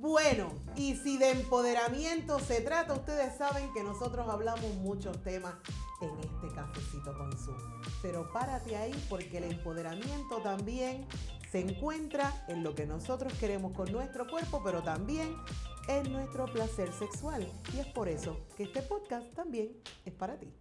Bueno, y si de empoderamiento se trata, ustedes saben que nosotros hablamos muchos temas en este cafecito con Zoom. Pero párate ahí porque el empoderamiento también se encuentra en lo que nosotros queremos con nuestro cuerpo, pero también en nuestro placer sexual. Y es por eso que este podcast también es para ti.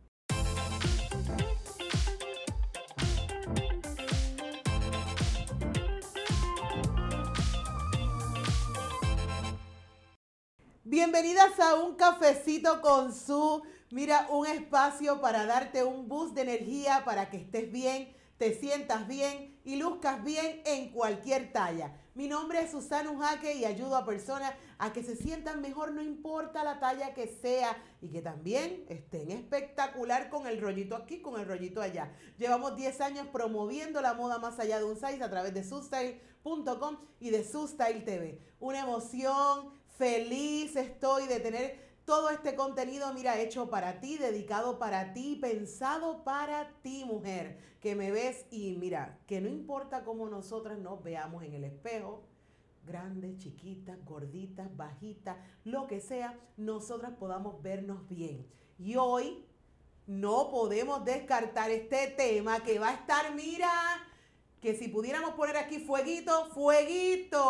Bienvenidas a un cafecito con su, mira, un espacio para darte un boost de energía para que estés bien, te sientas bien y luzcas bien en cualquier talla. Mi nombre es Susana Ujaque y ayudo a personas a que se sientan mejor, no importa la talla que sea, y que también estén espectacular con el rollito aquí, con el rollito allá. Llevamos 10 años promoviendo la moda más allá de un size a través de Sustyle.com y de Sustyle TV. Una emoción, Feliz estoy de tener todo este contenido, mira, hecho para ti, dedicado para ti, pensado para ti, mujer, que me ves y mira, que no importa cómo nosotras nos veamos en el espejo, grandes, chiquitas, gorditas, bajitas, lo que sea, nosotras podamos vernos bien. Y hoy no podemos descartar este tema que va a estar, mira, que si pudiéramos poner aquí fueguito, fueguito,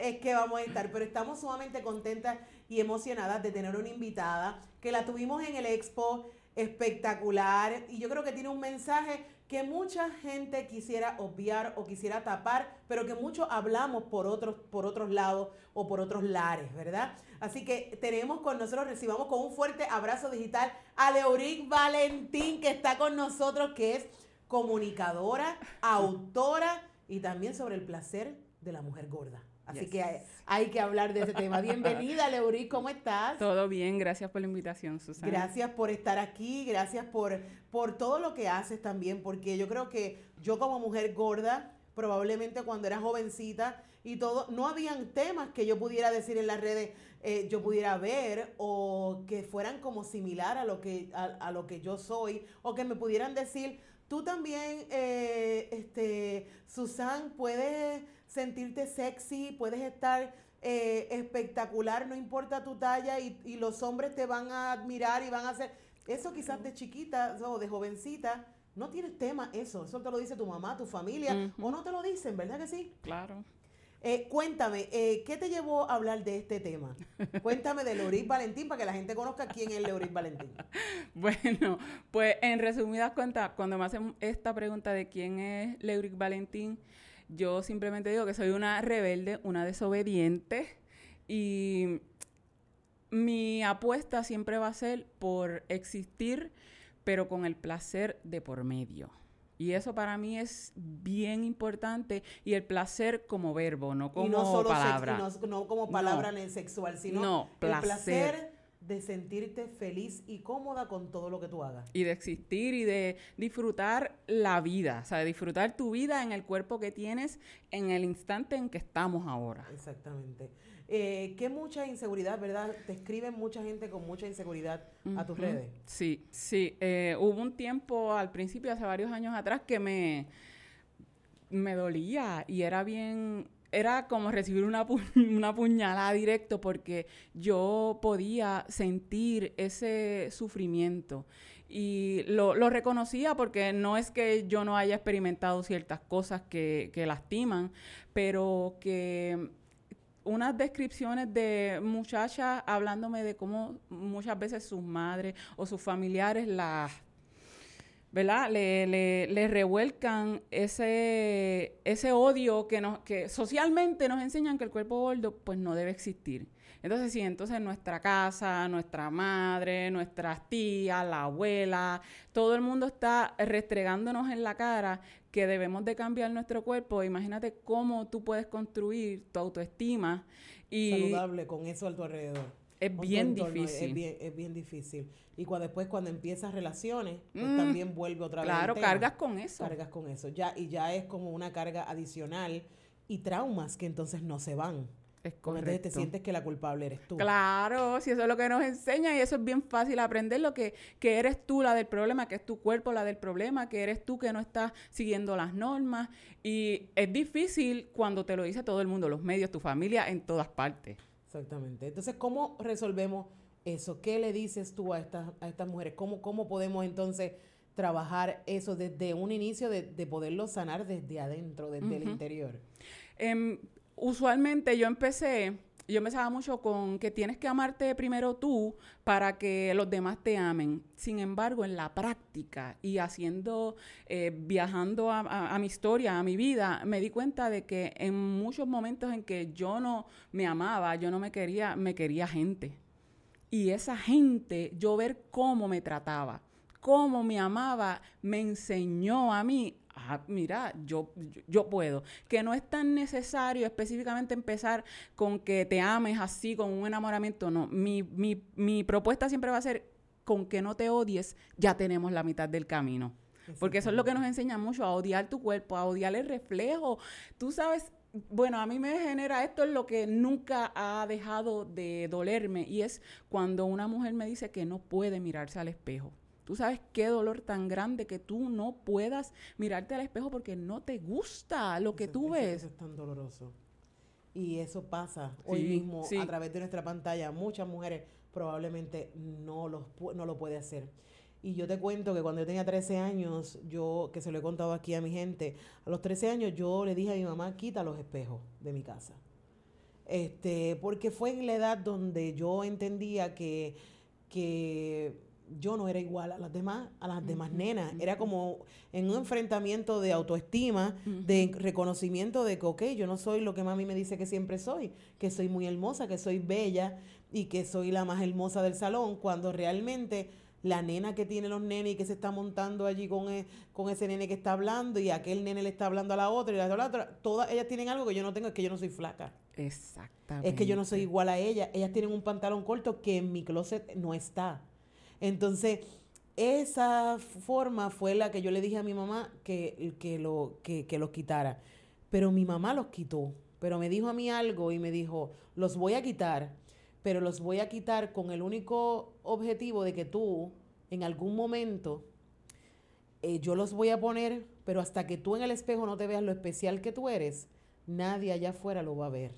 es que vamos a estar, pero estamos sumamente contentas y emocionadas de tener una invitada que la tuvimos en el expo espectacular y yo creo que tiene un mensaje que mucha gente quisiera obviar o quisiera tapar, pero que muchos hablamos por otros, por otros lados o por otros lares, ¿verdad? Así que tenemos con nosotros, recibamos con un fuerte abrazo digital a Leoric Valentín, que está con nosotros, que es comunicadora, autora y también sobre el placer de la mujer gorda. Así que hay, que hablar de ese tema. Bienvenida, Leuric, ¿cómo estás? Todo bien, gracias por la invitación, Susana. Gracias por estar aquí, gracias por, por todo lo que haces también, porque yo creo que yo como mujer gorda, probablemente cuando era jovencita y todo, no habían temas que yo pudiera decir en las redes, eh, yo pudiera ver o que fueran como similar a lo que, a lo que yo soy o que me pudieran decir Tú también, eh, este, Susan, puedes sentirte sexy, puedes estar eh, espectacular, no importa tu talla y, los hombres te van a admirar y van a hacer... Eso quizás de chiquita o de jovencita, no tienes tema eso, eso te lo dice tu mamá, tu familia, o no te lo dicen, ¿verdad que sí? Claro. Eh, cuéntame, eh, ¿qué te llevó a hablar de este tema? Cuéntame de Leoric Valentín para que la gente conozca quién es Leoric Valentín. Bueno, pues en resumidas cuentas, cuando me hacen esta pregunta de quién es Leoric Valentín, yo simplemente digo que soy una rebelde, una desobediente y mi apuesta siempre va a ser por existir, pero con el placer de por medio. Y eso para mí es bien importante y el placer como verbo, no como no solo palabra. no, como palabra en sexual, sino el placer de sentirte feliz y cómoda con todo lo que tú hagas. Y de existir y de disfrutar la vida, o sea, de disfrutar tu vida en el cuerpo que tienes en el instante en que estamos ahora. Exactamente. Eh, que mucha inseguridad, ¿verdad? Te escriben mucha gente con mucha inseguridad a tus redes. Sí, sí. Eh, hubo un tiempo al principio, hace varios años atrás, que me, me dolía y era bien era como recibir una, una, puñalada directo porque yo podía sentir ese sufrimiento y lo, lo, reconocía porque no es que yo no haya experimentado ciertas cosas que, que lastiman, pero que unas descripciones de muchachas hablándome de cómo muchas veces sus madres o sus familiares las ¿verdad? Le, le, le, revuelcan ese, ese odio que, nos, que socialmente nos enseñan que el cuerpo gordo pues no debe existir. Entonces, sí, entonces nuestra casa, nuestra madre, nuestras tías, la abuela, todo el mundo está restregándonos en la cara que debemos de cambiar nuestro cuerpo. Imagínate cómo tú puedes construir tu autoestima y... Saludable con eso a tu alrededor. Es bien difícil. Es bien, es bien difícil. Y cuando después cuando empiezas relaciones, pues mm, también vuelve otra vez. Claro, cargas con eso. Cargas con eso. Ya, y ya es como una carga adicional y traumas que entonces no se van. Es correcto. entonces te sientes que la culpable eres tú. Claro, si eso es lo que nos enseña y eso es bien fácil aprender, lo que, que eres tú la del problema, que es tu cuerpo la del problema, que eres tú que no estás siguiendo las normas. Y es difícil cuando te lo dice todo el mundo, los medios, tu familia, en todas partes. Exactamente. Entonces, ¿cómo resolvemos eso? ¿Qué le dices tú a estas, a estas mujeres? ¿Cómo, ¿Cómo podemos entonces trabajar eso desde un inicio de, de poderlo sanar desde adentro, desde el interior? Em, usualmente yo empecé, yo empezaba mucho con que tienes que amarte primero tú para que los demás te amen. Sin embargo, en la práctica y haciendo, eh, viajando a, mi historia, a mi vida, me di cuenta de que en muchos momentos en que yo no me amaba, yo no me quería, me quería gente. Y esa gente, yo ver cómo me trataba, cómo me amaba, me enseñó a mí, ah, mira, yo, yo, yo puedo. Que no es tan necesario específicamente empezar con que te ames así, con un enamoramiento, no. Mi, mi, mi propuesta siempre va a ser, con que no te odies, ya tenemos la mitad del camino. Porque eso es lo que nos enseña mucho, a odiar tu cuerpo, a odiar el reflejo. Tú sabes, bueno, a mí me genera esto es lo que nunca ha dejado de dolerme y es cuando una mujer me dice que no puede mirarse al espejo. Tú sabes qué dolor tan grande que tú no puedas mirarte al espejo porque no te gusta lo que Eso- tú ves. Eso es tan doloroso. Y eso pasa hoy mismo sí. a través de nuestra pantalla. Muchas mujeres probablemente no, los, no lo puede hacer. Y yo te cuento que cuando yo tenía 13 años, yo, que se lo he contado aquí a mi gente, a los 13 años yo le dije a mi mamá, quita los espejos de mi casa. Este, porque fue en la edad donde yo entendía que, que yo no era igual a las demás, a las demás nenas. Era como en un enfrentamiento de autoestima, de reconocimiento de que, ok, yo no soy lo que mami me dice que siempre soy, que soy muy hermosa, que soy bella y que soy la más hermosa del salón, cuando realmente la nena que tiene los nenes y que se está montando allí con, e- con ese nene que está hablando y aquel nene le está hablando a la otra y la otra a la otra, todas ellas tienen algo que yo no tengo, es que yo no soy flaca. Exactamente. Es que yo no soy igual a ella. Ellas tienen un pantalón corto que en mi closet no está. Entonces, esa forma fue la que yo le dije a mi mamá que, que, lo, que, que los quitara. Pero mi mamá los quitó. Pero me dijo a mí algo y me dijo, los voy a quitar, pero los voy a quitar con el único objetivo de que tú, en algún momento, eh, yo los voy a poner, pero hasta que tú en el espejo no te veas lo especial que tú eres, nadie allá afuera lo va a ver.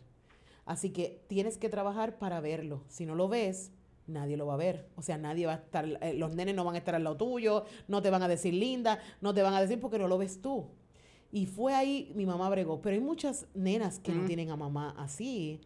Así que tienes que trabajar para verlo. Si no lo ves, nadie lo va a ver. O sea, nadie va a estar, eh, los nenes no van a estar al lado tuyo, no te van a decir linda, no te van a decir porque no lo ves tú. Y fue ahí, mi mamá bregó. Pero hay muchas nenas que no tienen a mamá así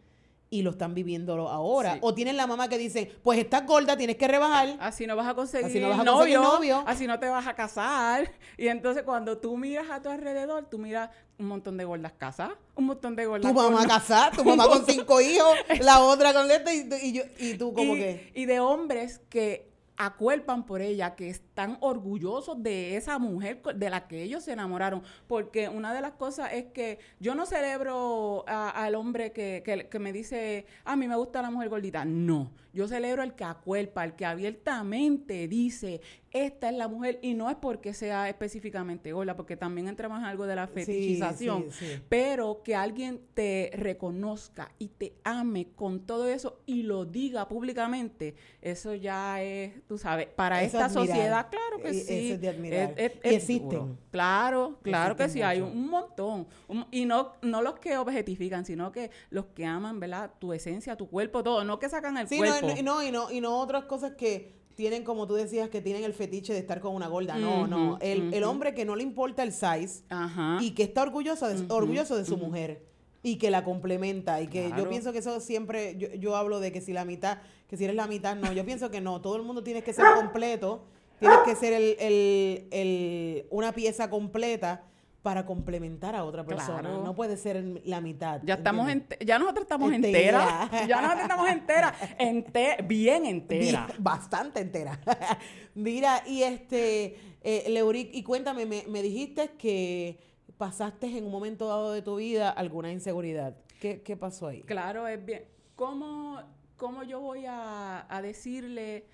y lo están viviendo ahora. Sí. O tienen la mamá que dice, pues estás gorda, tienes que rebajar. Así no vas a conseguir, Así no vas a novio, conseguir novio. así no te vas a casar. Y entonces cuando tú miras a tu alrededor, tú miras un montón de gordas casadas, un montón de gordas Tu mamá con- casada, tu mamá con cinco hijos, la otra con letra y, tú- y, yo, y tú como y, que... y de hombres que acuerpan por ella, que están orgullosos de esa mujer de la que ellos se enamoraron. Porque una de las cosas es que yo no celebro al hombre que, que- que me dice, a mí me gusta la mujer gordita. No, yo celebro el que acuerpa, el que abiertamente dice, esta es la mujer, y no es porque sea específicamente gorda, porque también entramos en algo de la fetichización sí, sí. pero que alguien te reconozca y te ame con todo eso y lo diga públicamente, eso ya es, tú sabes, para esta sociedad, claro que Eh, sí. eso es de admirar. Es- es- Y es existen. duro. Claro, claro que sí, hay un montón. Un- y no, no los que objetifican, sino que los que aman, ¿verdad? Tu esencia, tu cuerpo, todo, no que sacan el Sí, no, cuerpo. y no, y no, y no otras cosas que tienen, como tú decías, que tienen el fetiche de estar con una gorda. No, no. El, el hombre que no le importa el size Ajá. y que está orgulloso de, orgulloso de su mujer y que la complementa y que yo pienso que eso siempre, yo, yo hablo de que si la mitad, que si eres la mitad, no, yo pienso que no, todo el mundo tiene que ser completo, tienes que ser el, el- el- una pieza completa para complementar a otra persona, Claro. no puede ser la mitad. Ya estamos ya nosotros estamos Entera. enteras. Ya nosotros estamos enteras. Ente- bien enteras. Bien, bastante entera. Mira, y este, eh, Leuric, y cuéntame, me, me dijiste que pasaste en un momento dado de tu vida alguna inseguridad. ¿Qué, qué pasó ahí? Claro, es bien. ¿Cómo, cómo yo voy a, a decirle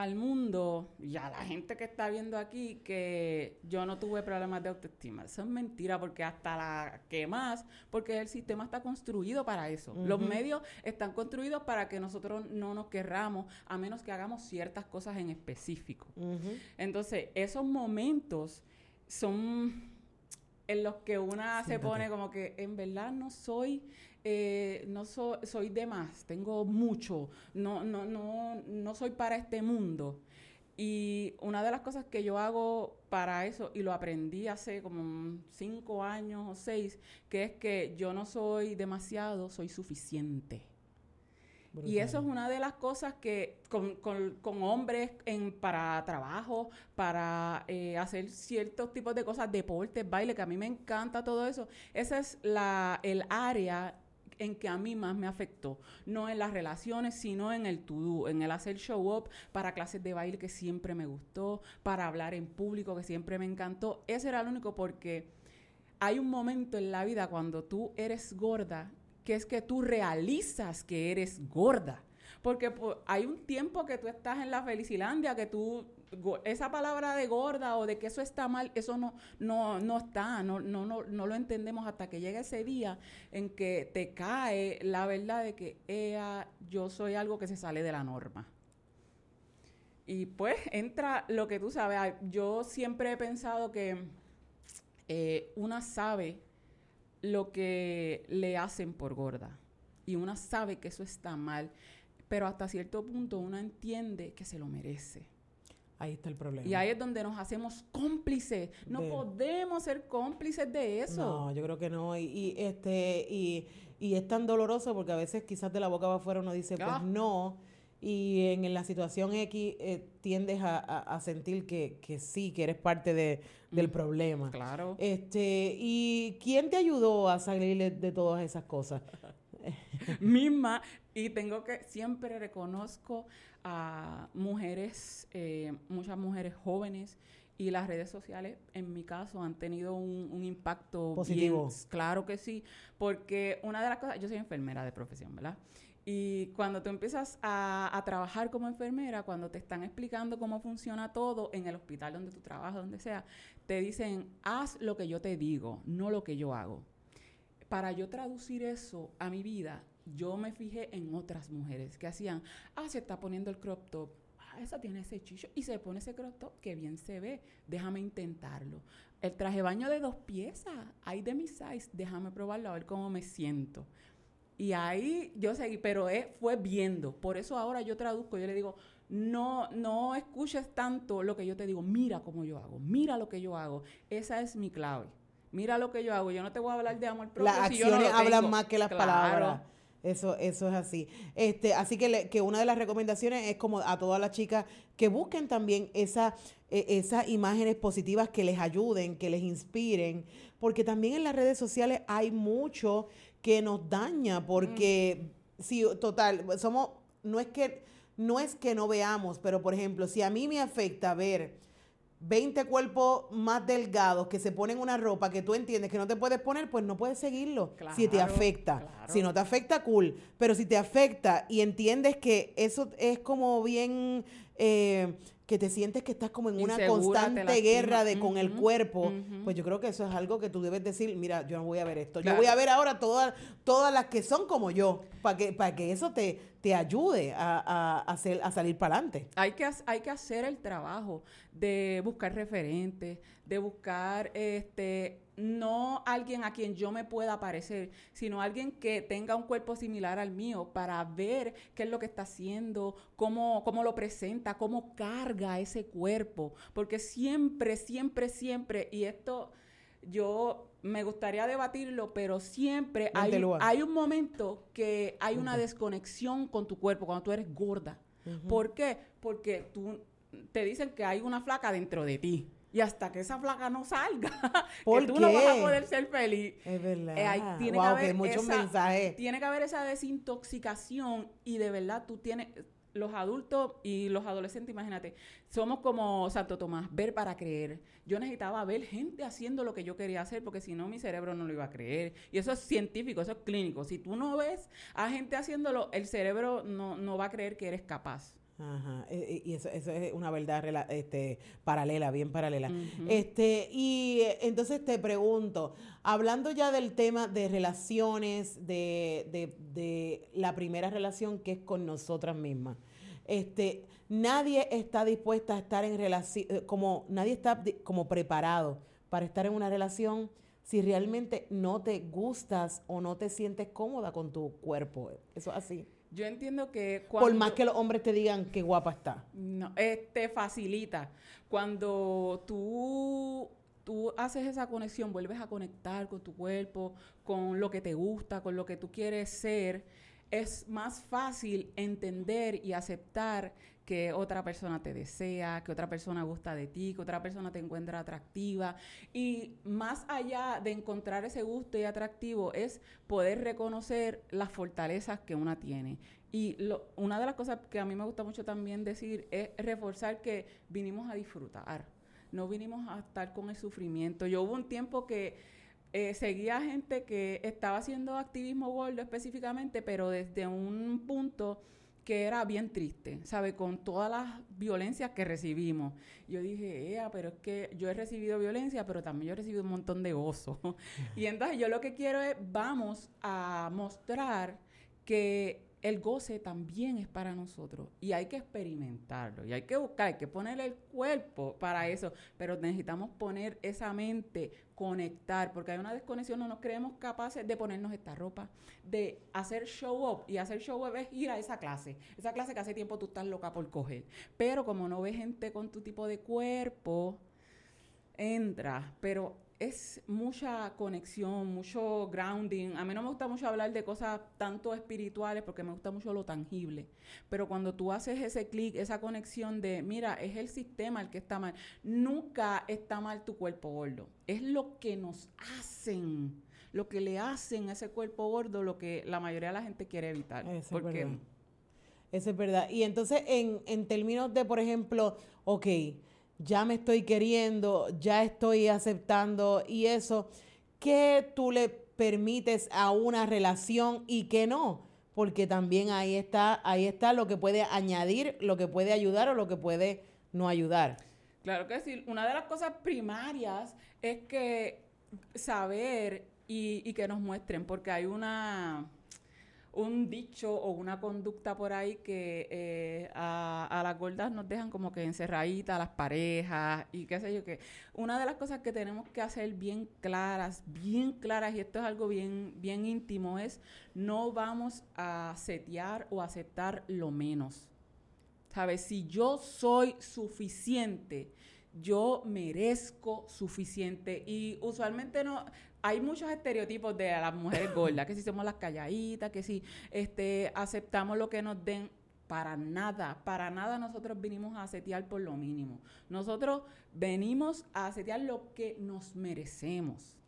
al mundo y a la gente que está viendo aquí que yo no tuve problemas de autoestima. Eso es mentira porque hasta la que más, porque el sistema está construido para eso. Los medios están construidos para que nosotros no nos querramos a menos que hagamos ciertas cosas en específico. Entonces, esos momentos son en los que una se pone como que en verdad no soy eh, no soy de más, tengo mucho, no, no, no, no soy para este mundo. Y una de las cosas que yo hago para eso, y lo aprendí hace como cinco años o seis, que es que yo no soy demasiado, soy suficiente. Y eso es una de las cosas que con, con, hombres en, para trabajo, para eh, hacer ciertos tipos de cosas, deportes, baile, que a mí me encanta todo eso. Esa es la, el área en que a mí más me afectó. No en las relaciones, sino en el to-do, en el hacer show up para clases de baile que siempre me gustó, para hablar en público que siempre me encantó. Ese era el único porque hay un momento en la vida cuando tú eres gorda que es que tú realizas que eres gorda. Porque hay un tiempo que tú estás en la Felicilandia, que tú esa palabra de gorda o de que eso está mal, eso no, no, no está, no, no, no, no lo entendemos hasta que llega ese día en que te cae la verdad de que ella, yo soy algo que se sale de la norma. Y pues entra lo que tú sabes, yo siempre he pensado que eh, una sabe lo que le hacen por gorda y una sabe que eso está mal, pero hasta cierto punto una entiende que se lo merece. Ahí está el problema. Y ahí es donde nos hacemos cómplices. No podemos ser cómplices de eso. No, yo creo que no. Y, este y, es tan doloroso porque a veces quizás de la boca va afuera uno dice, pues ah. no. Y en, la situación X eh, tiendes a, sentir que, sí, que eres parte de, del mm, problema. Claro. Este, ¿Y quién te ayudó a salir de todas esas cosas? misma y tengo que, siempre reconozco a mujeres, eh, muchas mujeres jóvenes y las redes sociales, en mi caso, han tenido un, impacto positivo. claro que sí, porque una de las cosas, yo soy enfermera de profesión, ¿verdad? Y cuando tú empiezas a, a, trabajar como enfermera, cuando te están explicando cómo funciona todo en el hospital donde tú trabajas, donde sea, te dicen, haz lo que yo te digo, no lo que yo hago para yo traducir eso a mi vida, yo me fijé en otras mujeres que hacían, ah, se está poniendo el crop top, ah, esa tiene ese chicho y se pone ese crop top, que bien se ve, déjame intentarlo. El traje baño de dos piezas, hay de mi size, déjame probarlo a ver cómo me siento. Y ahí yo seguí, pero fue viendo. Por eso ahora yo traduzco, yo le digo, no, no escuches tanto lo que yo te digo, mira cómo yo hago, mira lo que yo hago. Esa es mi clave mira lo que yo hago, yo no te voy a hablar de amor propio. Las acciones hablan más que las palabras. Eso, eso es así. Este, así que, que una de las recomendaciones es como a todas las chicas que busquen también esa, e, esas imágenes positivas que les ayuden, que les inspiren, porque también en las redes sociales hay mucho que nos daña, porque si total, somos, no es que, no es que no veamos, pero por ejemplo, si a mí me afecta ver 20 cuerpos más delgados que se ponen una ropa que tú entiendes que no te puedes poner, pues no puedes seguirlo. Si te afecta. Si no te afecta, cool. Pero si te afecta y entiendes que eso es como bien... Eh, que te sientes que estás como en una constante guerra de con el cuerpo, pues yo creo que eso es algo que tú debes decir, mira, yo no voy a ver esto, yo voy a ver ahora todas todas las que son como yo, para que para que eso te, te ayude a, hacer, a salir para adelante. Hay que, hay que hacer el trabajo de buscar referentes, de buscar este no alguien a quien yo me pueda parecer, sino alguien que tenga un cuerpo similar al mío para ver qué es lo que está haciendo, cómo, cómo lo presenta, cómo carga ese cuerpo. Porque siempre, siempre, siempre, y esto yo me gustaría debatirlo, pero siempre hay, hay, un momento que hay una desconexión con tu cuerpo cuando tú eres gorda. ¿Por qué? Porque tú te dicen que hay una flaca dentro de ti. Y hasta que esa flaca no salga, que tú no vas a poder ser feliz. Es verdad. Eh, tiene que haber muchos mensajes. Tiene que haber esa desintoxicación y de verdad tú tienes los adultos y los adolescentes, imagínate, somos como Santo Tomás, ver para creer. Yo necesitaba ver gente haciendo lo que yo quería hacer, porque si no, mi cerebro no lo iba a creer. Y eso es científico, eso es clínico. Si tú no ves a gente haciéndolo, el cerebro no, no va a creer que eres capaz. Ajá, e, y eso, eso es una verdad este, paralela, bien paralela. este, y eh, entonces te pregunto, hablando ya del tema de relaciones, de, de, de la primera relación que es con nosotras mismas, este, nadie está dispuesta a estar en relación, eh, como nadie está como preparado para estar en una relación si realmente no te gustas o no te sientes cómoda con tu cuerpo. Eso es así. Yo entiendo que cuando... Por más que los hombres te digan qué guapa está. No, eh, te facilita. Cuando tú, tú haces esa conexión, vuelves a conectar con tu cuerpo, con lo que te gusta, con lo que tú quieres ser, es más fácil entender y aceptar que otra persona te desea, que otra persona gusta de ti, que otra persona te encuentra atractiva. Y más allá de encontrar ese gusto y atractivo es poder reconocer las fortalezas que una tiene. Y una de las cosas que a mí me gusta mucho también decir es reforzar que vinimos a disfrutar, no vinimos a estar con el sufrimiento. Yo hubo un tiempo que eh, seguía gente que estaba haciendo activismo gordo específicamente, pero desde un punto que era bien triste, ¿sabe? Con todas las violencias que recibimos. Yo dije, Ea, pero es que yo he recibido violencia, pero también yo he recibido un montón de gozo. y entonces yo lo que quiero es, vamos a mostrar que el goce también es para nosotros y hay que experimentarlo y hay que buscar, hay que poner el cuerpo para eso, pero necesitamos poner esa mente, conectar, porque hay una desconexión, no nos creemos capaces de ponernos esta ropa, de hacer show up y hacer show up es ir a esa clase, esa clase que hace tiempo tú estás loca por coger, pero como no ves gente con tu tipo de cuerpo, entra, pero es mucha conexión, mucho grounding. A mí no me gusta mucho hablar de cosas tanto espirituales porque me gusta mucho lo tangible. Pero cuando tú haces ese clic, esa conexión de, mira, es el sistema el que está mal. Nunca está mal tu cuerpo gordo. Es lo que nos hacen, lo que le hacen a ese cuerpo gordo, lo que la mayoría de la gente quiere evitar. Eso es verdad. Eso es verdad. Y entonces, en, en términos de, por ejemplo, ok, ya me estoy queriendo, ya estoy aceptando y eso, ¿qué tú le permites a una relación y qué no? Porque también ahí está, ahí está lo que puede añadir, lo que puede ayudar o lo que puede no ayudar. Claro que sí. Una de las cosas primarias es que saber y, y que nos muestren, porque hay una un dicho o una conducta por ahí que eh, a, las gordas nos dejan como que encerraditas las parejas y qué sé yo que una de las cosas que tenemos que hacer bien claras, bien claras y esto es algo bien bien íntimo es no vamos a setear o aceptar lo menos. ¿Sabes? Si yo soy suficiente, yo merezco suficiente y usualmente no hay muchos estereotipos de las mujeres gordas, que si somos las calladitas, que si este, aceptamos lo que nos den. Para nada, para nada nosotros venimos a setear por lo mínimo. Nosotros venimos a setear lo que nos merecemos.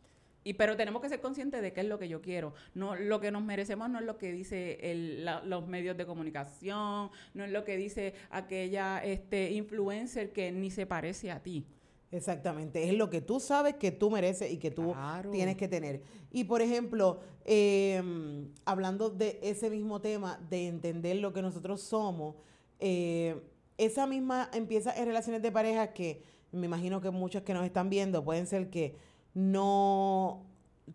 Y, pero tenemos que ser conscientes de qué es lo que yo quiero. No, lo que nos merecemos no es lo que dice el, los medios de comunicación, no es lo que dice aquella este, influencer que ni se parece a ti. Exactamente, es lo que tú sabes que tú mereces y que tú tienes que tener. Y por ejemplo, em, hablando de ese mismo tema, de entender lo que nosotros somos, eh, esa misma empieza en relaciones de pareja que me imagino que muchos que nos están viendo pueden ser que no,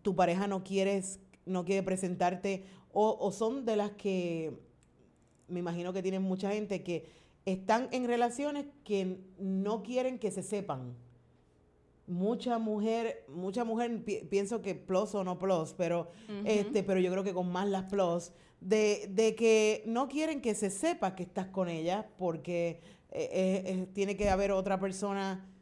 tu pareja no quieres, no quiere presentarte, o, o son de las que me imagino que tienen mucha gente que están en relaciones que no quieren que se sepan. Mucha mujer, mucha mujer, pienso que plus o no plus, pero, este, pero yo creo que con más las plus, de, de, que no quieren que se sepa que estás con ella porque eh, eh, tiene que haber otra persona eh,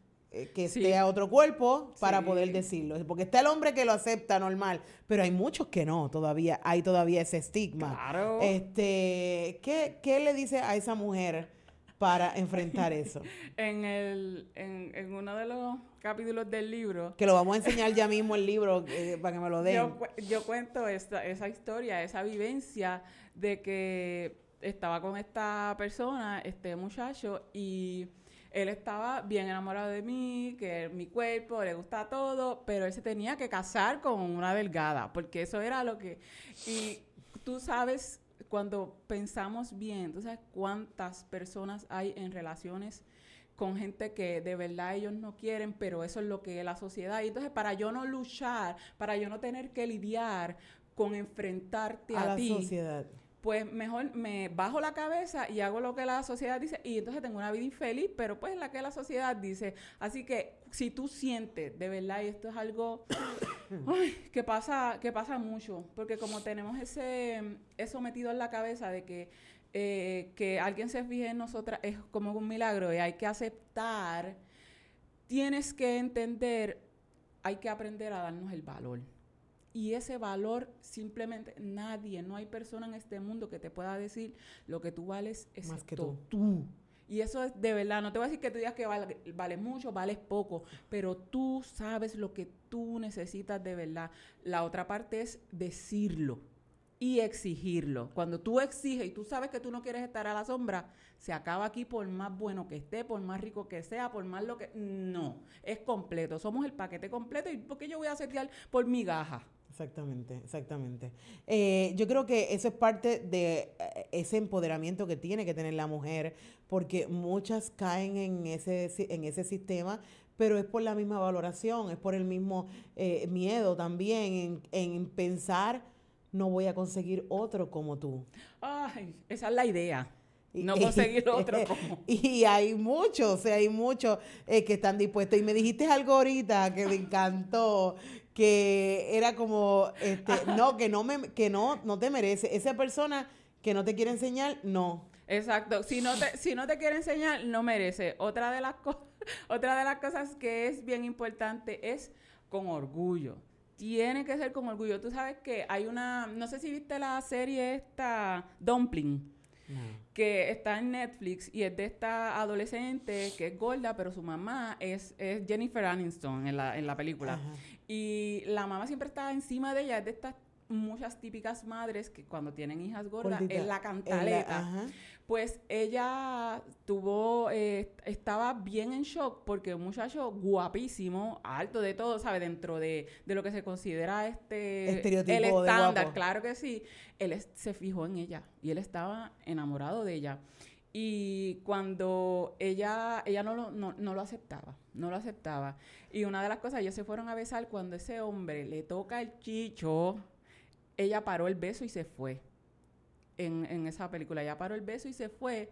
que esté a otro cuerpo para poder decirlo. Porque está el hombre que lo acepta normal, pero hay muchos que no, todavía, hay todavía ese estigma. Claro. Este, ¿qué, ¿Qué le dice a esa mujer? para enfrentar eso? en, el, en, en, uno de los capítulos del libro. Que lo vamos a enseñar ya mismo el libro eh, para que me lo den. Yo, yo cuento esta, esa historia, esa vivencia de que estaba con esta persona, este muchacho, y él estaba bien enamorado de mí, que mi cuerpo le gusta todo, pero él se tenía que casar con una delgada, porque eso era lo que... Y tú sabes cuando pensamos bien, ¿tú sabes cuántas personas hay en relaciones con gente que de verdad ellos no quieren, pero eso es lo que es la sociedad. Y entonces, para yo no luchar, para yo no tener que lidiar con enfrentarte a, a la ti, sociedad. Pues mejor me bajo la cabeza y hago lo que la sociedad dice y entonces tengo una vida infeliz, pero pues la que la sociedad dice. Así que si tú sientes de verdad, y esto es algo que pasa que pasa mucho, porque como tenemos ese eso metido en la cabeza de que eh, que alguien se fije en nosotras es como un milagro y hay que aceptar, tienes que entender, hay que aprender a darnos el valor. Y ese valor simplemente nadie, no hay persona en este mundo que te pueda decir lo que tú vales es Más que tú. tú. Y eso es de verdad, no te voy a decir que tú digas que vale, vales mucho, vales poco, pero tú sabes lo que tú necesitas de verdad. La otra parte es decirlo y exigirlo. Cuando tú exiges y tú sabes que tú no quieres estar a la sombra, se acaba aquí por más bueno que esté, por más rico que sea, por más lo que... No, es completo. Somos el paquete completo y ¿por qué yo voy a setear por migaja? Exactamente, exactamente. Eh, yo creo que eso es parte de eh, ese empoderamiento que tiene que tener la mujer, porque muchas caen en ese, en ese sistema, pero es por la misma valoración, es por el mismo eh, miedo también en, en pensar, no voy a conseguir otro como tú. Ay, esa es la idea. No conseguir otro como... Y hay muchos, o sea, hay muchos eh, que están dispuestos. Y me dijiste algo ahorita que me encantó, que era como, este, no, que no me, que no, no te merece. Esa persona que no te quiere enseñar, no. Exacto. Si no te, si no te quiere enseñar, no merece. Otra de las cosas, otra de las cosas que es bien importante es con orgullo. Tiene que ser con orgullo. Tú sabes que hay una, no sé si viste la serie esta Dumpling, que está en Netflix y es de esta adolescente que es gorda, pero su mamá es, es Jennifer Aniston en la, en la película. Ajá. Y la mamá siempre está encima de ella, es de estas muchas típicas madres que cuando tienen hijas gordas Gordita. es la En la- cantaleta. Pues ella tuvo, eh, estaba bien en shock porque un muchacho guapísimo, alto de todo, ¿sabe? Dentro de, de lo que se considera este... Estereotipo el estándar, claro que sí. Él es- se fijó en ella y él estaba enamorado de ella. Y cuando ella, ella no lo, no, no lo aceptaba, no lo aceptaba. Y una de las cosas, ellos se fueron a besar cuando ese hombre le toca el chicho, ella paró el beso y se fue en, en esa película. Ella paró el beso y se fue.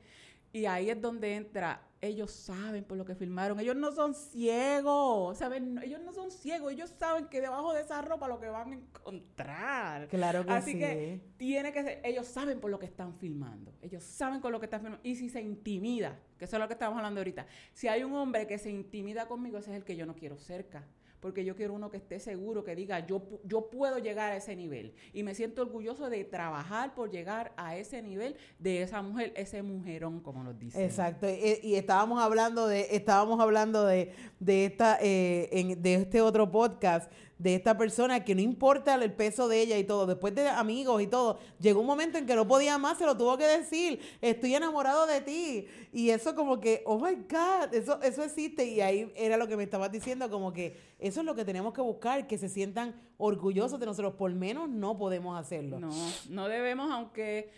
Y ahí es donde entra, ellos saben por lo que filmaron, ellos no son ciegos, ¿saben? Ellos no son ciegos, ellos saben que debajo de esa ropa lo que van a encontrar. Claro que Así sí. que tiene que ser, ellos saben por lo que están filmando, ellos saben con lo que están filmando. Y si se intimida, que eso es lo que estamos hablando ahorita, si hay un hombre que se intimida conmigo, ese es el que yo no quiero cerca. Porque yo quiero uno que esté seguro, que diga, yo, yo puedo llegar a ese nivel. Y me siento orgulloso de trabajar por llegar a ese nivel de esa mujer, ese mujerón, como nos dicen. Exacto, y, y estábamos hablando de, estábamos hablando de, de esta, eh, en- de este otro podcast, de esta persona que no importa el peso de ella y todo, después de amigos y todo, llegó un momento en que no podía más, se lo tuvo que decir, estoy enamorado de ti. Y eso como que, oh my God, eso, eso existe. Y ahí era lo que me estabas diciendo, como que eso es lo que tenemos que buscar, que se sientan orgullosos de nosotros, por menos no podemos hacerlo. No, no debemos, aunque,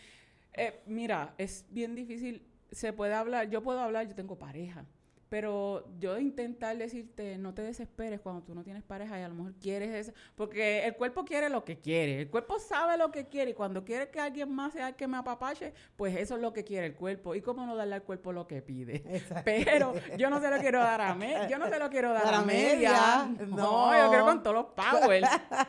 eh, mira, es bien difícil, se puede hablar, yo puedo hablar, yo tengo pareja, pero yo intentar decirte, no te desesperes cuando tú no tienes pareja y a lo mejor quieres eso, porque el cuerpo quiere lo que quiere, el cuerpo sabe lo que quiere y cuando quiere que alguien más sea el que me apapache, pues eso es lo que quiere el cuerpo y cómo no darle al cuerpo lo que pide. Exacto. Pero yo no se lo quiero dar a media, yo no se lo quiero dar A media, media, no, no. yo quiero con todos los powers.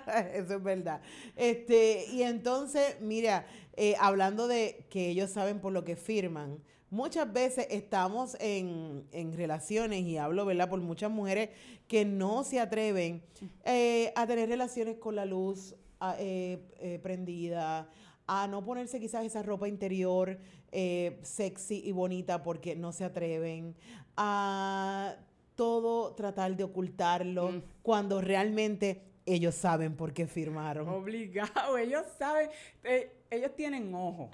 Eso es verdad. Este, y entonces, mira, eh, hablando de que ellos saben por lo que firman, muchas veces estamos en, en relaciones, y hablo, ¿verdad?, por muchas mujeres que no se atreven eh, a tener relaciones con la luz eh, eh, prendida, a no ponerse quizás esa ropa interior eh, sexy y bonita porque no se atreven, a todo tratar de ocultarlo Mm. cuando realmente ellos saben por qué firmaron. Obligado, ellos saben, eh, ellos tienen ojo.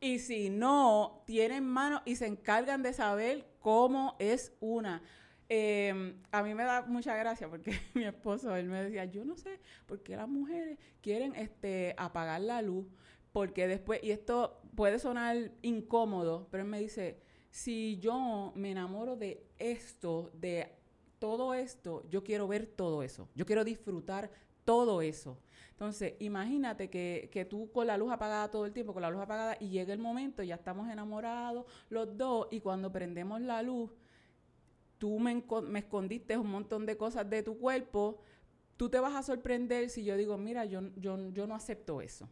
Y si no, tienen mano y se encargan de saber cómo es una. Eh, a mí me da mucha gracia porque mi esposo, él me decía, yo no sé por qué las mujeres quieren este, apagar la luz, porque después, y esto puede sonar incómodo, pero él me dice, si yo me enamoro de esto, de todo esto, yo quiero ver todo eso, yo quiero disfrutar todo eso. Entonces, imagínate que, que, tú con la luz apagada todo el tiempo, con la luz apagada, y llega el momento, ya estamos enamorados los dos, y cuando prendemos la luz, tú me, me escondiste un montón de cosas de tu cuerpo, tú te vas a sorprender si yo digo, mira, yo, yo, yo no acepto eso.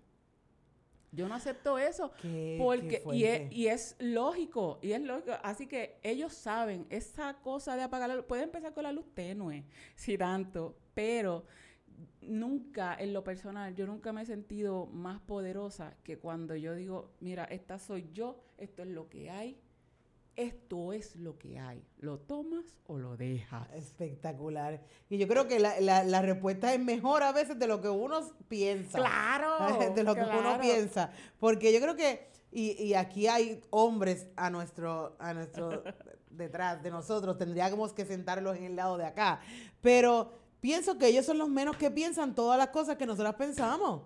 Yo no acepto eso porque y, es, y, es, lógico y es lógico así que ellos saben esa cosa de apagar la luz puede empezar con la luz tenue si tanto pero nunca en lo personal yo nunca me he sentido más poderosa que cuando yo digo mira esta soy yo esto es lo que hay esto es lo que hay. ¿Lo tomas o lo dejas? Espectacular. Y yo creo que la, la, respuesta es mejor a veces de lo que uno piensa. Claro. De lo que uno piensa. Porque yo creo que, y, y aquí hay hombres a nuestro, a nuestro detrás de nosotros, tendríamos que sentarlos en el lado de acá. Pero pienso que ellos son los menos que piensan todas las cosas que nosotros pensamos.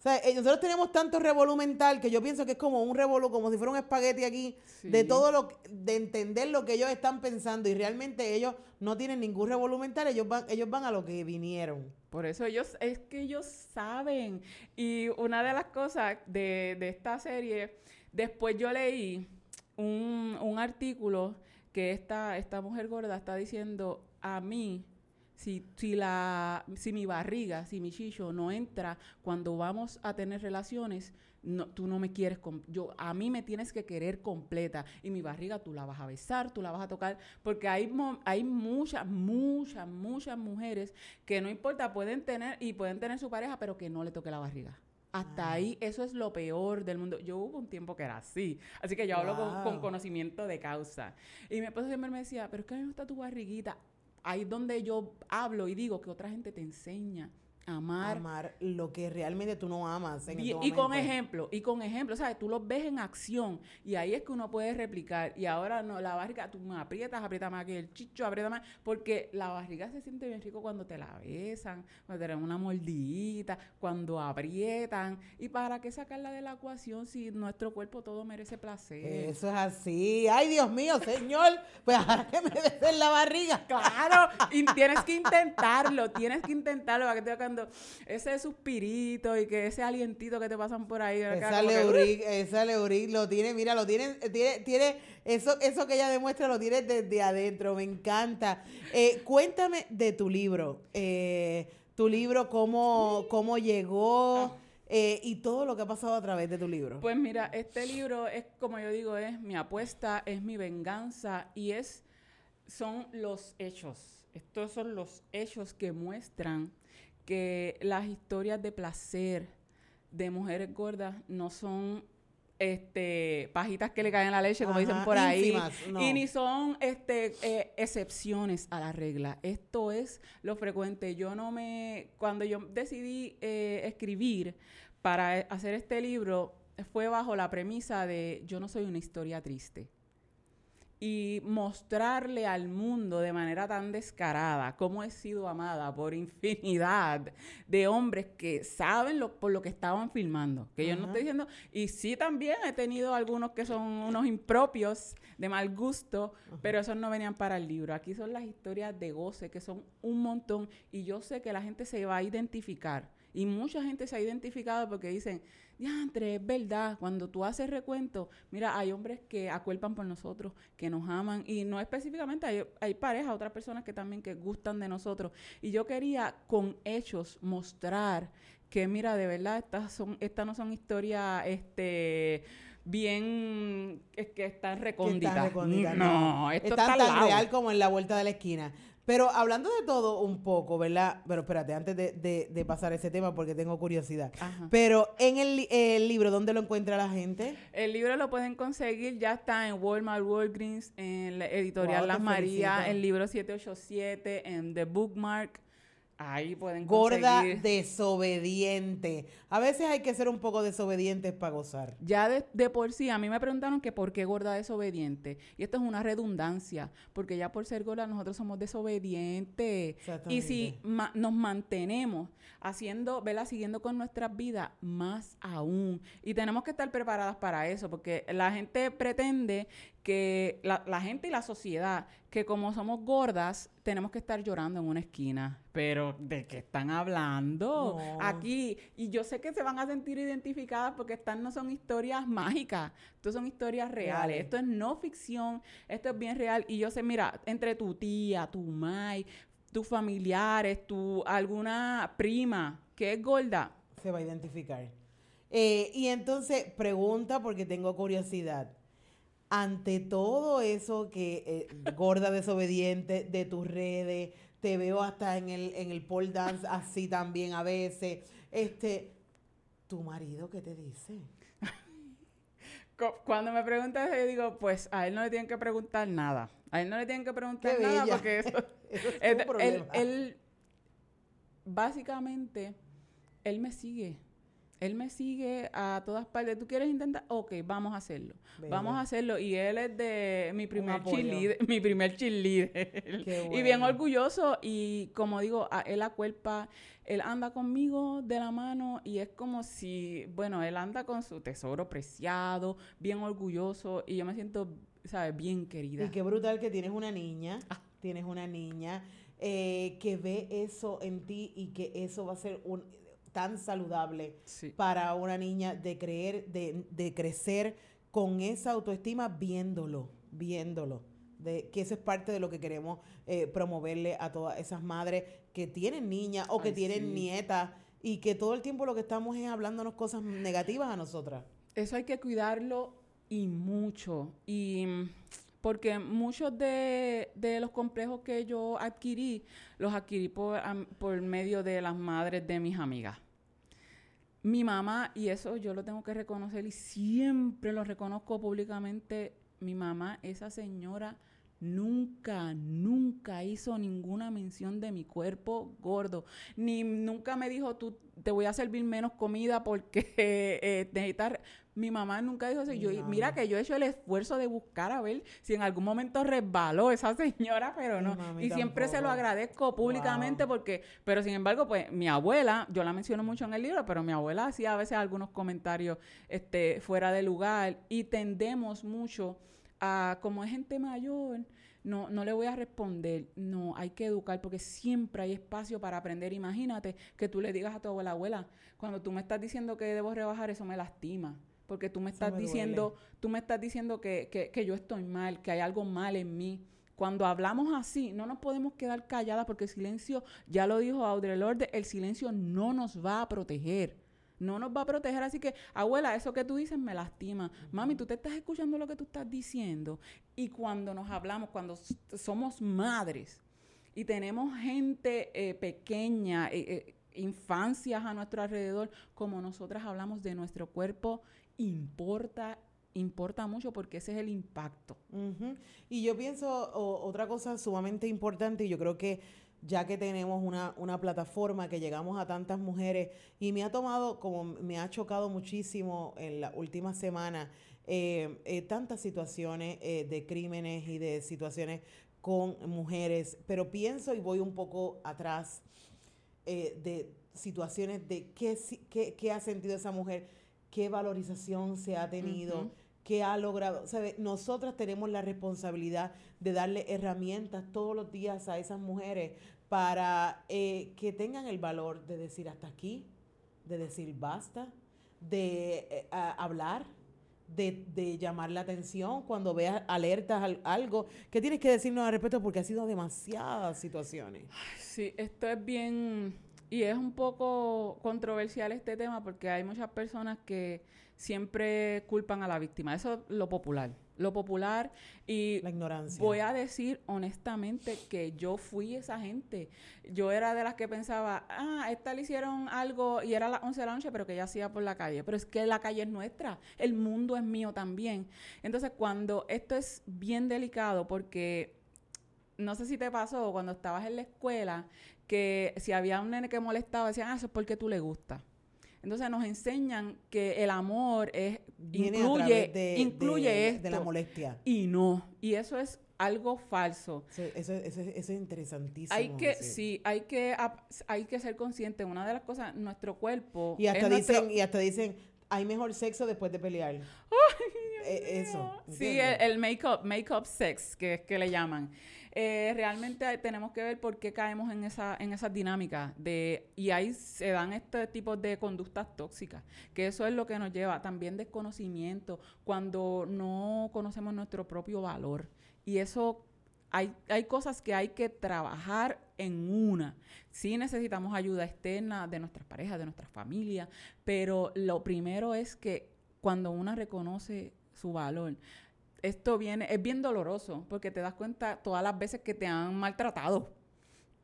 O sea, eh, nosotros tenemos tanto revolú mental que yo pienso que es como un revolú, como si fuera un espagueti aquí, de todo lo, de entender lo que ellos están pensando y realmente ellos no tienen ningún revolú mental, ellos van, ellos van a lo que vinieron. Por eso ellos, es que ellos saben. Y una de las cosas de, de esta serie, después yo leí un, un artículo que esta, esta mujer gorda está diciendo, a mí si, si, la, si mi barriga, si mi chicho no entra cuando vamos a tener relaciones, no, tú no me quieres, yo, a mí me tienes que querer completa y mi barriga tú la vas a besar, tú la vas a tocar, porque hay, hay muchas, muchas, muchas mujeres que no importa, pueden tener y pueden tener su pareja, pero que no le toque la barriga. Hasta ah. ahí, eso es lo peor del mundo. Yo hubo un tiempo que era así. Así que yo hablo con, con, conocimiento de causa. Y mi esposo siempre me decía, pero es que a mí me gusta tu barriguita ahí es donde yo hablo y digo que otra gente te enseña amar. Amar lo que realmente tú no amas. En y, y con ejemplo, y con ejemplo, ¿sabes? Tú los ves en acción y ahí es que uno puede replicar. Y ahora no, la barriga, tú me aprietas, aprieta más que el chicho, aprieta más, porque la barriga se siente bien rico cuando te la besan, cuando te dan una mordidita, cuando aprietan. ¿Y para qué sacarla de la ecuación si nuestro cuerpo todo merece placer? Eso es así. Ay, Dios mío, señor, pues ahora que me besen la barriga. Claro, y tienes que intentarlo, tienes que intentarlo para que te cuando ese suspirito y que ese alientito que te pasan por ahí. Esa leuric, esa leuric lo tiene, mira, lo tiene, tiene, tiene, eso, eso que ella demuestra lo tiene desde adentro, me encanta. Eh, cuéntame de tu libro, eh, tu libro, cómo, cómo llegó. Ah. Eh, y todo lo que ha pasado a través de tu libro. Pues mira, este libro es, como yo digo, es mi apuesta, es mi venganza y es, son los hechos. Estos son los hechos que muestran que las historias de placer de mujeres gordas no son este pajitas que le caen la leche, como dicen por ahí, y ni son este eh, excepciones a la regla. Esto es lo frecuente. Yo no me, cuando yo decidí eh, escribir para hacer este libro, fue bajo la premisa de yo no soy una historia triste y mostrarle al mundo de manera tan descarada cómo he sido amada por infinidad de hombres que saben lo, por lo que estaban filmando. Que yo no estoy diciendo, y sí también he tenido algunos que son unos impropios de mal gusto, pero esos no venían para el libro. Aquí son las historias de goce, que son un montón, y yo sé que la gente se va a identificar. Y mucha gente se ha identificado porque dicen, diantre, es verdad, cuando tú haces recuento, mira, hay hombres que acuerpan por nosotros, que nos aman, y no específicamente, hay, hay parejas, otras personas que también que gustan de nosotros. Y yo quería con hechos mostrar que, mira, de verdad, estas, son, estas no son historias, este bien es que están recónditas. no, esto está tan real como en la vuelta de la esquina. Pero hablando de todo un poco, ¿verdad? Pero espérate, antes de, pasar ese tema, porque tengo curiosidad. Pero en el, libro, ¿dónde lo encuentra la gente? El libro lo pueden conseguir, ya está en Walmart, Walgreens, en la editorial Las Marías, en libro 787, en The Bookmark. Ahí pueden Gorda desobediente. A veces hay que ser un poco desobedientes para gozar. Ya de, por sí, a mí me preguntaron que por qué gorda desobediente. Y esto es una redundancia, porque ya por ser gorda nosotros somos desobedientes. Y si nos mantenemos haciendo, vela, siguiendo con nuestras vidas, más aún. Y tenemos que estar preparadas para eso, porque la gente pretende que la, gente y la sociedad, que como somos gordas, tenemos que estar llorando en una esquina. Pero, ¿de qué están hablando? Aquí, y yo sé que se van a sentir identificadas porque estas no son historias mágicas, estas son historias reales. Esto es no ficción, esto es bien real. Y yo sé, mira, entre tu tía, tu mai, tus familiares, tu alguna prima que es gorda. Se va a identificar. Eh, y entonces, pregunta porque tengo curiosidad ante todo eso que eh, gorda desobediente de tus redes, te veo hasta en el, en el pole dance así también a veces, este, ¿tu marido qué te dice? Cuando me preguntas, yo digo, pues a él no le tienen que preguntar nada. A él no le tienen que preguntar nada porque eso, es él, él, básicamente, él me sigue él me sigue a todas partes. ¿Tú quieres intentar? Ok, vamos a hacerlo. Vamos a hacerlo. Y él es de mi primer cheerleader. Mi primer cheerleader. Y bien orgulloso. Y como digo, a él acuerpa, él anda conmigo de la mano y es como si, bueno, él anda con su tesoro preciado, bien orgulloso. Y yo me siento, ¿sabes? Bien querida. Y qué brutal que tienes una niña. Ah. Tienes una niña. Eh, que ve eso en ti y que eso va a ser un tan saludable para una niña de creer, de, de, crecer con esa autoestima viéndolo, viéndolo. De, que eso es parte de lo que queremos eh, promoverle a todas esas madres que tienen niñas o que tienen nietas y que todo el tiempo lo que estamos es hablándonos cosas negativas a nosotras. Eso hay que cuidarlo y mucho. Y porque muchos de, los complejos que yo adquirí, los adquirí por, por medio de las madres de mis amigas. Mi mamá, y eso yo lo tengo que reconocer y siempre lo reconozco públicamente, mi mamá, esa señora nunca, nunca hizo ninguna mención de mi cuerpo gordo, ni nunca me dijo, tú te voy a servir menos comida porque eh, necesitas... Mi mamá nunca dijo eso. Yo, mira que yo he hecho el esfuerzo de buscar a ver si en algún momento resbaló esa señora, pero no. y siempre se lo agradezco públicamente porque, pero sin embargo, pues mi abuela, yo la menciono mucho en el libro, pero mi abuela hacía a veces algunos comentarios este, fuera de lugar y tendemos mucho a, como es gente mayor, no, no le voy a responder. No, hay que educar porque siempre hay espacio para aprender. Imagínate que tú le digas a tu abuela, abuela, cuando tú me estás diciendo que debo rebajar, eso me lastima. Porque tú me estás diciendo, tú me estás diciendo que, que, que yo estoy mal, que hay algo mal en mí. Cuando hablamos así, no nos podemos quedar calladas porque el silencio, ya lo dijo Audre Lorde, el silencio no nos va a proteger no nos va a proteger. Así que, abuela, eso que tú dices me lastima. Mami, tú te estás escuchando lo que tú estás diciendo. Y cuando nos hablamos, cuando somos madres y tenemos gente eh, pequeña, eh, eh, infancias a nuestro alrededor, como nosotras hablamos de nuestro cuerpo, importa importa mucho porque ese es el impacto. Y yo pienso otra cosa sumamente importante yo creo que ya que tenemos una, una, plataforma que llegamos a tantas mujeres y me ha tomado, como me ha chocado muchísimo en la última semana, eh, eh, tantas situaciones eh, de crímenes y de situaciones con mujeres, pero pienso y voy un poco atrás de situaciones de qué, qué, qué, ha sentido esa mujer, qué valorización se ha tenido. qué ha logrado. nosotras tenemos la responsabilidad de darle herramientas todos los días a esas mujeres para eh, que tengan el valor de decir hasta aquí, de decir basta, de eh, hablar, de, llamar la atención cuando veas alertas algo. ¿Qué tienes que decirnos al respecto? Porque ha sido demasiadas situaciones. Sí, esto es bien... Y es un poco controversial este tema porque hay muchas personas que siempre culpan a la víctima. Eso es lo popular lo popular y la ignorancia. Voy a decir honestamente que yo fui esa gente. Yo era de las que pensaba, ah, esta le hicieron algo y era las 11 de la noche, pero que ella hacía por la calle. Pero es que la calle es nuestra, el mundo es mío también. Entonces, cuando esto es bien delicado porque no sé si te pasó cuando estabas en la escuela, que si había un nene que molestaba, decían, ah, eso es porque tú le gusta. Entonces nos enseñan que el amor es incluye, de, incluye de, la molestia. Y no. Y eso es algo falso. Eso, es interesantísimo. Hay que, sí, hay que, hay que ser consciente. Una de las cosas, nuestro cuerpo. Y hasta dicen, y hasta dicen, hay mejor sexo después de pelear. E, eso. Sí, el, make-up, make-up sex, que es que le llaman. Eh, realmente tenemos que ver por qué caemos en esa en esas dinámicas de y ahí se dan este tipo de conductas tóxicas que eso es lo que nos lleva también desconocimiento cuando no conocemos nuestro propio valor y eso hay, hay cosas que hay que trabajar en una. Sí necesitamos ayuda externa de nuestras parejas, de nuestras familias, pero lo primero es que cuando una reconoce su valor, esto viene, es bien doloroso, porque te das cuenta todas las veces que te han maltratado.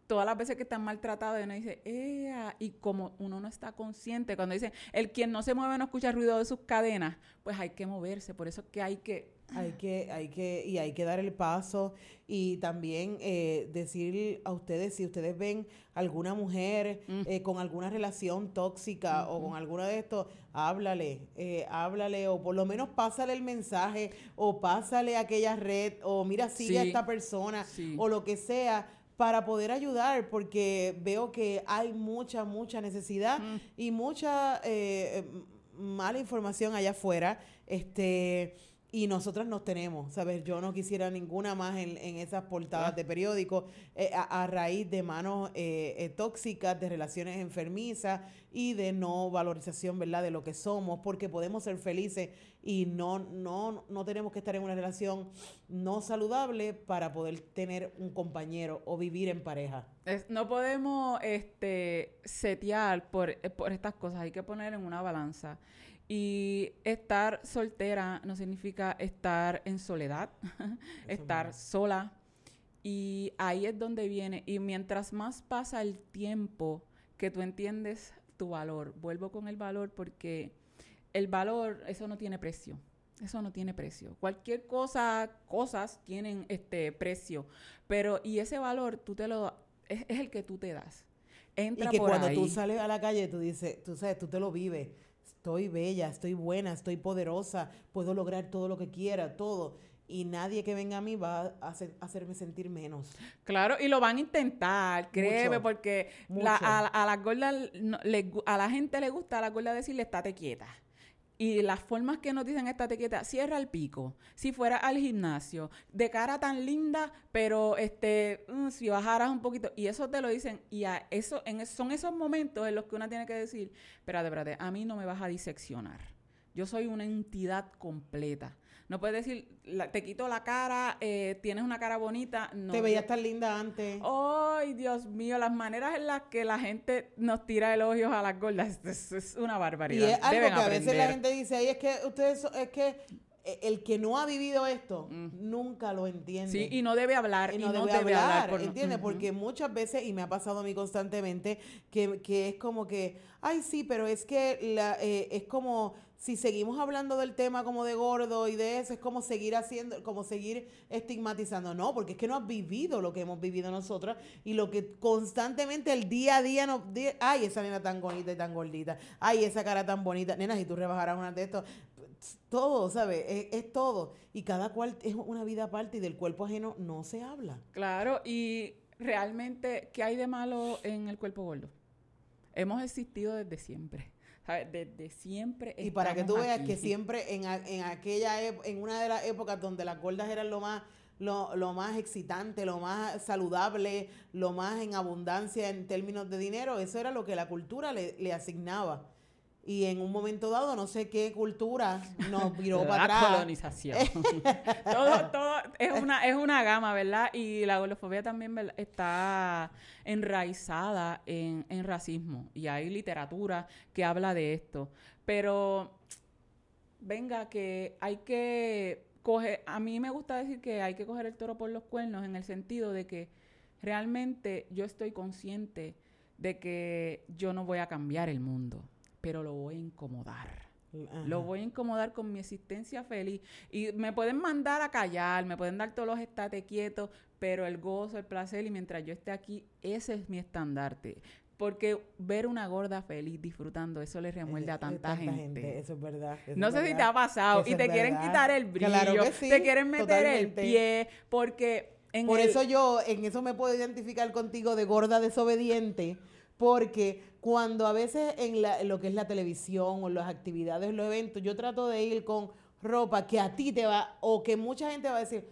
Todas las veces que te han maltratado y uno dice, ¡Ea! y como uno no está consciente, cuando dicen, el quien no se mueve no escucha el ruido de sus cadenas, pues hay que moverse, por eso es que hay que hay que, hay que, y hay que dar el paso y también eh, decir a ustedes si ustedes ven alguna mujer mm. eh, con alguna relación tóxica o con alguna de estos, háblale, eh, háblale o por lo menos pásale el mensaje o pásale aquella red o mira, sigue a esta persona o lo que sea para poder ayudar porque veo que hay mucha, mucha necesidad mm. y mucha mala información allá afuera. Este y nosotras nos tenemos, ¿sabes? Yo no quisiera ninguna más en, esas portadas de periódicos eh, a, raíz de manos eh, eh, tóxicas, de relaciones enfermizas y de no valorización, ¿verdad? De lo que somos, porque podemos ser felices y no, no, no tenemos que estar en una relación no saludable para poder tener un compañero o vivir en pareja. no podemos este, setear por, por estas cosas, hay que poner en una balanza. Y estar soltera no significa estar en soledad, estar sola. Y ahí es donde viene. Y mientras más pasa el tiempo que tú entiendes tu valor, vuelvo con el valor porque el valor, eso no tiene precio. Eso no tiene precio. Cualquier cosa, cosas tienen este precio. Pero, y ese valor tú te lo es, es el que tú te das. Entra y que cuando tú sales a la calle, tú dices, tú sabes, tú te lo vives estoy bella, estoy buena, estoy poderosa, puedo lograr todo lo que quiera, todo. Y nadie que venga a mí va a hacerme sentir menos. Claro, y lo van a intentar, créeme, porque a, a las gordas, a la gente le gusta a la gorda decirle, estate quieta. Y las formas que nos dicen esta etiqueta, cierra el pico. Si fuera al gimnasio, de cara tan linda, pero este, mm, si bajaras un poquito. Y eso te lo dicen. Y a eso, en, son esos momentos en los que una tiene que decir, espérate, espérate, a mí no me vas a diseccionar. Yo soy una entidad completa. No puedes decir, te quito la cara, eh, tienes una cara bonita. No, te veías tan linda antes. Ay, Dios mío, las maneras en las que la gente nos tira elogios a las gordas es, una barbaridad. Y es algo que a veces la gente dice, ay, es que ustedes, es que e, el que no ha vivido esto mm. nunca lo entiende. Sí, y no debe hablar. Y no, debe, hablar, ¿entiendes? Porque muchas veces, y me ha pasado a mí constantemente, que, que es como que, ay, sí, pero es que la, eh, es como si seguimos hablando del tema como de gordo y de eso, es como seguir haciendo, como seguir estigmatizando. No, porque es que no has vivido lo que hemos vivido nosotras y lo que constantemente el día a día nos... Ay, esa nena tan bonita y tan gordita. Ay, esa cara tan bonita. Nena, si tú rebajaras una de estos... Todo, ¿sabes? Es, es todo. Y cada cual es una vida aparte y del cuerpo ajeno no se habla. Claro, y realmente, ¿qué hay de malo en el cuerpo gordo? Hemos existido desde siempre. Desde siempre. Y para que tú veas que siempre en, en aquella en una de las épocas donde las gordas eran lo más lo, lo, más excitante, lo más saludable, lo más en abundancia en términos de dinero, eso era lo que la cultura le, le asignaba y en un momento dado, no sé qué cultura nos viró para atrás. La colonización. todo, todo es una, es una gama, ¿verdad? Y la golofobia también está enraizada en, en racismo. Y hay literatura que habla de esto. Pero, venga, que hay que coger, a mí me gusta decir que hay que coger el toro por los cuernos en el sentido de que realmente yo estoy consciente de que yo no voy a cambiar el mundo pero lo voy a incomodar. Lo voy a incomodar con mi existencia feliz. Y me pueden mandar a callar, me pueden dar todos los estate quietos, pero el gozo, el placer y mientras yo esté aquí, ese es mi estandarte. Porque ver una gorda feliz disfrutando, eso le remuerde a tanta, gente. Eso es verdad. no sé si te ha pasado y te quieren quitar el brillo, te quieren meter el pie, porque... En Por eso yo, en eso me puedo identificar contigo de gorda desobediente, porque cuando a veces en, lo que es la televisión o las actividades, los eventos, yo trato de ir con ropa que a ti te va, o que mucha gente va a decir,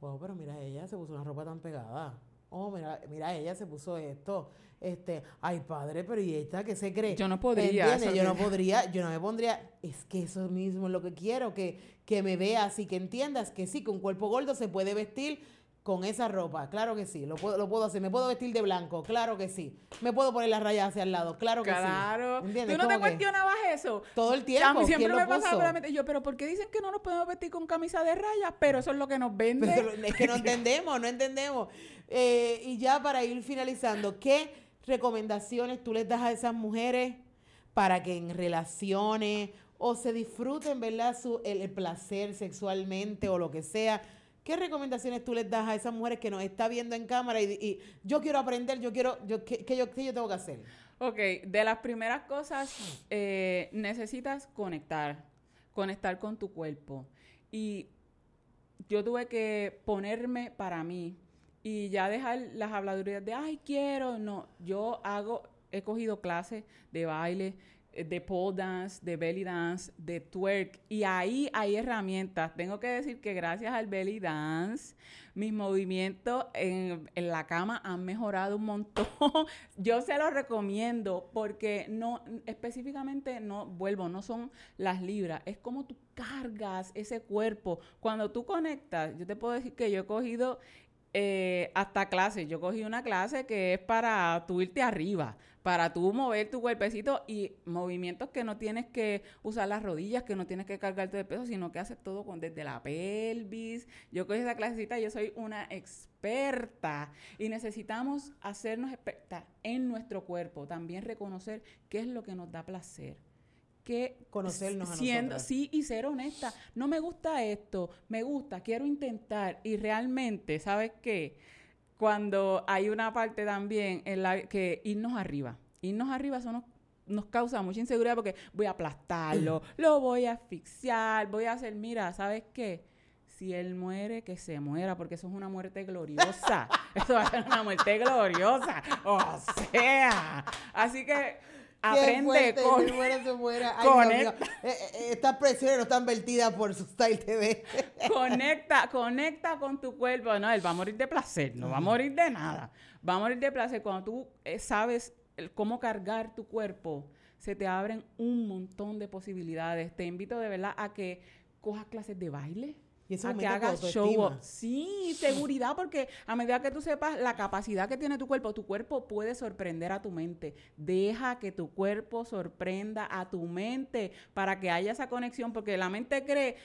wow, pero mira, ella se puso una ropa tan pegada. Oh, mira, mira, ella se puso esto este, ay padre, pero ¿y esta qué se cree? Yo no podría. Yo no podría, yo no me pondría, es que eso mismo es lo que quiero, que, que me veas y que entiendas que sí, que un cuerpo gordo se puede vestir con esa ropa, claro que sí, lo puedo, lo puedo hacer. Me puedo vestir de blanco, claro que sí. Me puedo poner las rayas hacia el lado, claro que sí. Claro. ¿Tú no te cuestionabas eso? Todo el tiempo. A mí siempre me pasaba por yo, pero ¿por qué dicen que no nos podemos vestir con camisa de rayas? Pero eso es lo que nos vende. es que no entendemos, no entendemos. Eh, y ya para ir finalizando, ¿qué recomendaciones tú les das a esas mujeres para que en relaciones o se disfruten, ¿verdad? Su, el, placer sexualmente o lo que sea. ¿Qué recomendaciones tú les das a esas mujeres que nos está viendo en cámara y, yo quiero aprender, yo quiero, yo, ¿qué, yo, ¿qué yo tengo que hacer? Ok, de las primeras cosas, eh, necesitas conectar, conectar con tu cuerpo. Y yo tuve que ponerme para mí, y ya dejar las habladurías de, ay, quiero, no, yo hago, he cogido clases de baile, de pole dance, de belly dance, de twerk, y ahí hay herramientas. Tengo que decir que gracias al belly dance, mis movimientos en, en la cama han mejorado un montón. Yo se los recomiendo porque no, específicamente no, vuelvo, no son las libras, es como tú cargas ese cuerpo. Cuando tú conectas, yo te puedo decir que yo he cogido eh, hasta clases. Yo cogí una clase que es para tú irte arriba, para tú mover tu cuerpecito y movimientos que no tienes que usar las rodillas, que no tienes que cargarte de peso, sino que haces todo con desde la pelvis. Yo cogí esa clasecita, yo soy una experta y necesitamos hacernos expertas en nuestro cuerpo, también reconocer qué es lo que nos da placer que conocernos a siendo, sí y ser honesta. No me gusta esto, me gusta, quiero intentar y realmente, ¿sabes qué? Cuando hay una parte también en la que irnos arriba, irnos arriba eso nos, nos causa mucha inseguridad porque voy a aplastarlo, lo voy a asfixiar, voy a hacer, mira, ¿sabes qué? Si él muere, que se muera, porque eso es una muerte gloriosa. eso va a ser una muerte gloriosa. O sea, así que aprende con, con eh, eh, estas presiones no están vertidas por style TV. conecta, conecta con tu cuerpo. No, él va a morir de placer, no va a morir de nada. Va a morir de placer. Cuando tú eh, sabes cómo cargar tu cuerpo, se te abren un montón de posibilidades. Te invito de verdad a que cojas clases de baile y eso a que hagas show Sí, seguridad, porque a medida que tú sepas la capacidad que tiene tu cuerpo, tu cuerpo puede sorprender a tu mente. Deja que tu cuerpo sorprenda a tu mente para que haya esa conexión, porque la mente cree,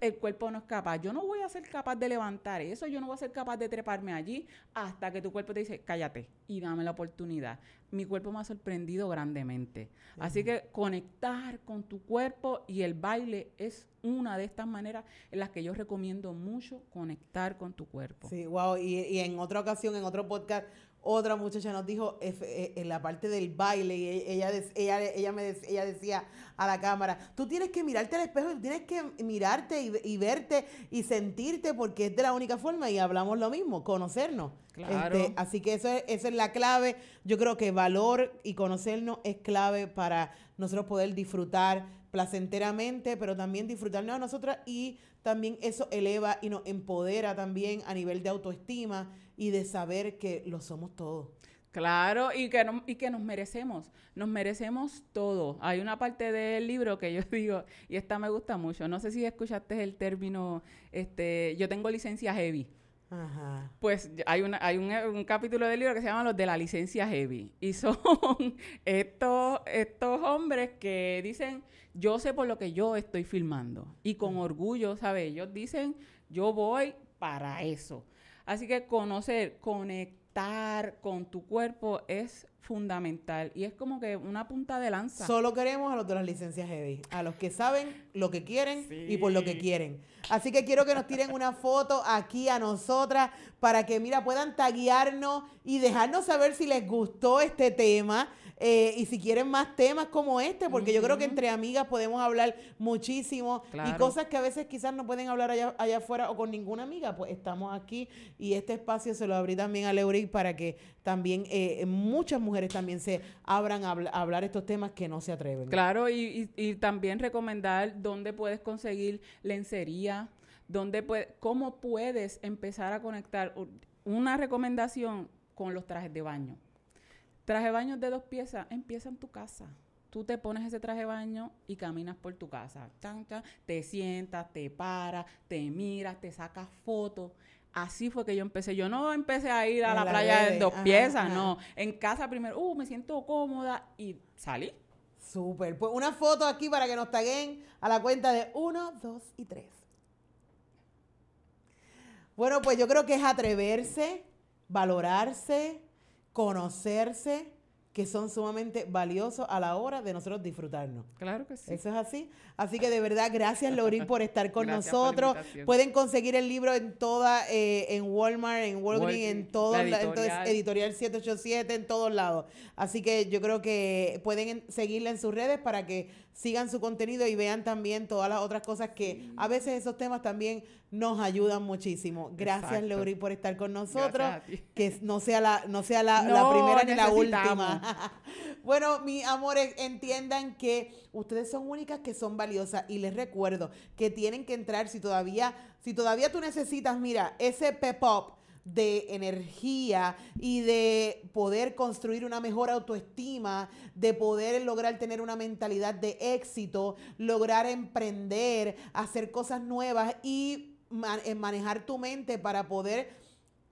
el cuerpo no es capaz. Yo no voy a ser capaz de levantar eso, yo no voy a ser capaz de treparme allí hasta que tu cuerpo te dice, cállate y dame la oportunidad mi cuerpo me ha sorprendido grandemente. Así que conectar con tu cuerpo y el baile es una de estas maneras en las que yo recomiendo mucho conectar con tu cuerpo. Sí, wow. Y, y en otra ocasión, en otro podcast, otra muchacha nos dijo eh, en la parte del baile y e, ella, ella, ella, me ella decía a la cámara, tú tienes que mirarte al espejo, tienes que mirarte y, verte y sentirte porque es de la única forma y hablamos lo mismo, conocernos. Claro. Este, así que eso es, esa es la clave. Yo creo que valor y conocernos es clave para nosotros poder disfrutar placenteramente, pero también disfrutarnos a nosotras y también eso eleva y nos empodera también a nivel de autoestima y de saber que lo somos todos. Claro, y que, y que nos merecemos, nos merecemos todo. Hay una parte del libro que yo digo, y esta me gusta mucho, no sé si escuchaste el término, este, yo tengo licencia heavy. Ajá. Pues hay, una, hay un, un, capítulo del libro que se llama Los de la licencia heavy. Y son estos, estos hombres que dicen, yo sé por lo que yo estoy filmando. Y con orgullo, ¿sabes? Ellos dicen, yo voy para eso. Así que conocer, conectar con tu cuerpo es fundamental y es como que una punta de lanza. Solo queremos a los de las licencias heavy, a los que saben lo que quieren y por lo que quieren. Así que quiero que nos tiren una foto aquí a nosotras para que, mira, puedan taguearnos y dejarnos saber si les gustó este tema. Eh, y si quieren más temas como este, porque yo creo que entre amigas podemos hablar muchísimo y cosas que a veces quizás no pueden hablar allá, allá afuera o con ninguna amiga, pues estamos aquí y este espacio se lo abrí también a Leuric para que también eh, muchas mujeres también se abran a, hablar estos temas que no se atreven. Claro, y, y, también recomendar dónde puedes conseguir lencería, dónde puede, cómo puedes empezar a conectar una recomendación con los trajes de baño. Traje de baño de dos piezas, empieza en tu casa. Tú te pones ese traje de baño y caminas por tu casa. te sientas, te paras, te miras, te sacas fotos. Así fue que yo empecé. Yo no empecé a ir a la, playa de dos piezas, no. En casa primero, uh, me siento cómoda y salí. Súper. Pues una foto aquí para que nos taguen a la cuenta de uno, dos y tres. Bueno, pues yo creo que es atreverse, valorarse, conocerse, que son sumamente valiosos a la hora de nosotros disfrutarnos. Claro que sí. Eso es así. Así que de verdad, gracias Lorin por estar con nosotros. Pueden conseguir el libro en toda, eh, en Walmart, en Walgreens, en todo, entonces editorial 787, en todos lados. Así que yo creo que pueden seguirla en sus redes para que sigan su contenido y vean también todas las otras cosas que a veces esos temas también nos ayudan muchísimo. Gracias, Leury, por estar con nosotros. Que no sea la, no sea la, primera ni la última. bueno, mis amores, entiendan que ustedes son únicas que son valiosas y les recuerdo que tienen que entrar si todavía, si todavía tú necesitas, mira, ese pep up de energía y de poder construir una mejor autoestima, de poder lograr tener una mentalidad de éxito, lograr emprender, hacer cosas nuevas y eh, manejar tu mente para poder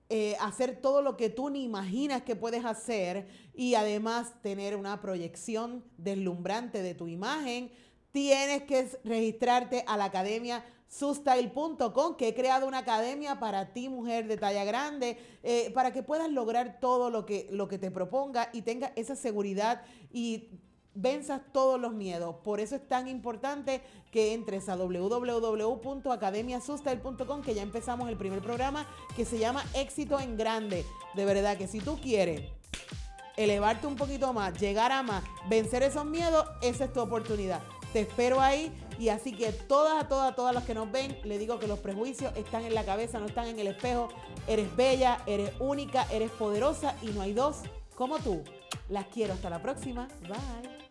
eh, hacer todo lo que tú ni imaginas que puedes hacer y además tener una proyección deslumbrante de tu imagen, tienes que registrarte a la Academia Sustyle.com, que he creado una academia para ti, mujer de talla grande, eh, para que puedas lograr todo lo que, lo que te proponga y tengas esa seguridad y venzas todos los miedos. Por eso es tan importante que entres a www.academiasustyle.com, que ya empezamos el primer programa que se llama Éxito en Grande. De verdad que si tú quieres elevarte un poquito más, llegar a más, vencer esos miedos, esa es tu oportunidad. Te espero ahí y así que todas, todas, todas las que nos ven, le digo que los prejuicios están en la cabeza, no están en el espejo. Eres bella, eres única, eres poderosa y no hay dos como tú. Las quiero. Hasta la próxima. Bye.